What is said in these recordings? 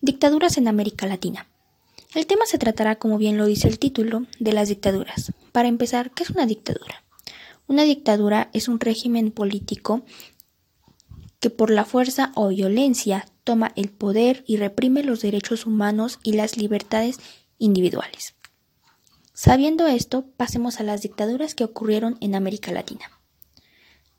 Dictaduras en América Latina. El tema se tratará, como bien lo dice el título, de las dictaduras. Para empezar, ¿qué es una dictadura? Una dictadura es un régimen político que por la fuerza o violencia toma el poder y reprime los derechos humanos y las libertades individuales. Sabiendo esto, pasemos a las dictaduras que ocurrieron en América Latina.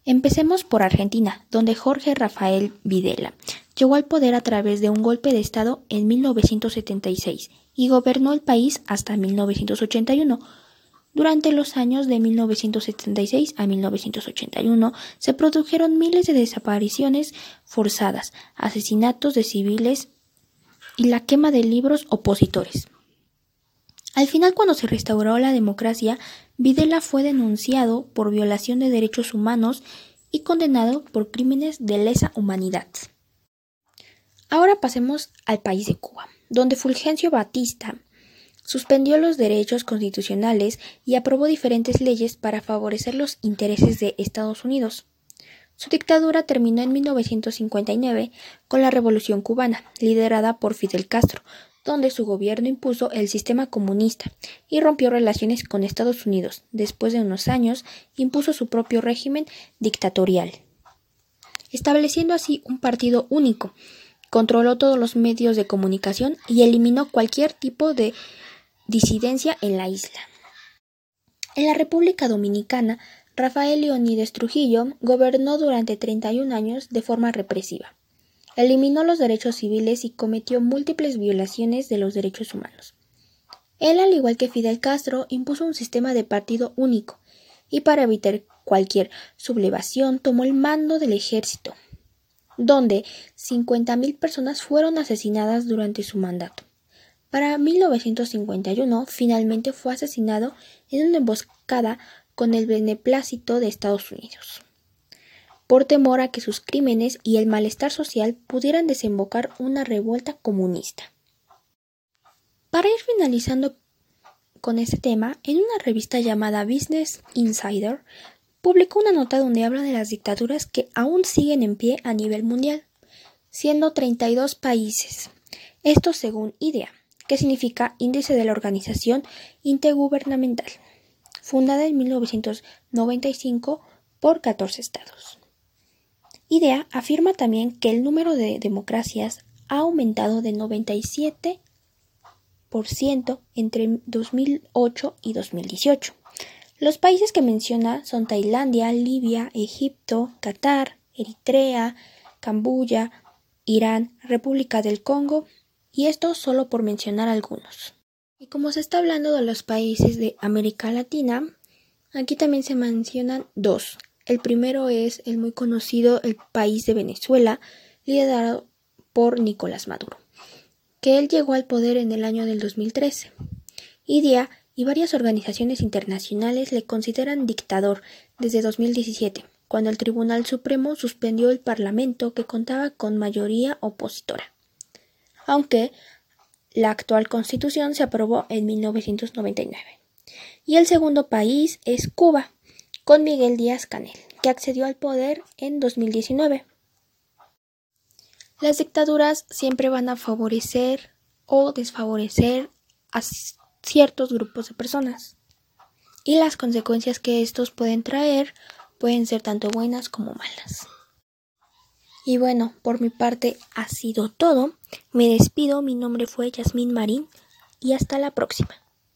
Empecemos por Argentina, donde Jorge Rafael Videla llegó al poder a través de un golpe de Estado en 1976 y gobernó el país hasta 1981. Durante los años de 1976 a 1981 se produjeron miles de desapariciones forzadas, asesinatos de civiles y la quema de libros opositores. Al final, cuando se restauró la democracia, Videla fue denunciado por violación de derechos humanos y condenado por crímenes de lesa humanidad. Ahora pasemos al país de Cuba, donde Fulgencio Batista suspendió los derechos constitucionales y aprobó diferentes leyes para favorecer los intereses de Estados Unidos. Su dictadura terminó en 1959 con la Revolución cubana, liderada por Fidel Castro, donde su gobierno impuso el sistema comunista y rompió relaciones con Estados Unidos. Después de unos años, impuso su propio régimen dictatorial, estableciendo así un partido único. Controló todos los medios de comunicación y eliminó cualquier tipo de disidencia en la isla. En la República Dominicana, Rafael Leonides Trujillo gobernó durante 31 años de forma represiva. Eliminó los derechos civiles y cometió múltiples violaciones de los derechos humanos. Él, al igual que Fidel Castro, impuso un sistema de partido único y para evitar cualquier sublevación tomó el mando del ejército, donde 50.000 personas fueron asesinadas durante su mandato. Para 1951 finalmente fue asesinado en una emboscada con el beneplácito de Estados Unidos por temor a que sus crímenes y el malestar social pudieran desembocar una revuelta comunista. Para ir finalizando con este tema, en una revista llamada Business Insider, publicó una nota donde habla de las dictaduras que aún siguen en pie a nivel mundial, siendo 32 países. Esto según IDEA, que significa Índice de la Organización Intergubernamental, fundada en 1995 por 14 estados. IDEA afirma también que el número de democracias ha aumentado de 97% entre 2008 y 2018. Los países que menciona son Tailandia, Libia, Egipto, Qatar, Eritrea, Camboya, Irán, República del Congo, y esto solo por mencionar algunos. Y como se está hablando de los países de América Latina, aquí también se mencionan dos, el primero es el muy conocido el país de Venezuela, liderado por Nicolás Maduro, que él llegó al poder en el año del 2013. IDEA y varias organizaciones internacionales le consideran dictador desde 2017, cuando el Tribunal Supremo suspendió el Parlamento que contaba con mayoría opositora. Aunque la actual constitución se aprobó en 1999. Y el segundo país es Cuba, con Miguel Díaz Canel, que accedió al poder en 2019. Las dictaduras siempre van a favorecer o desfavorecer a ciertos grupos de personas. Y las consecuencias que estos pueden traer pueden ser tanto buenas como malas. Y bueno, por mi parte ha sido todo. Me despido, mi nombre fue Yasmín Marín y hasta la próxima.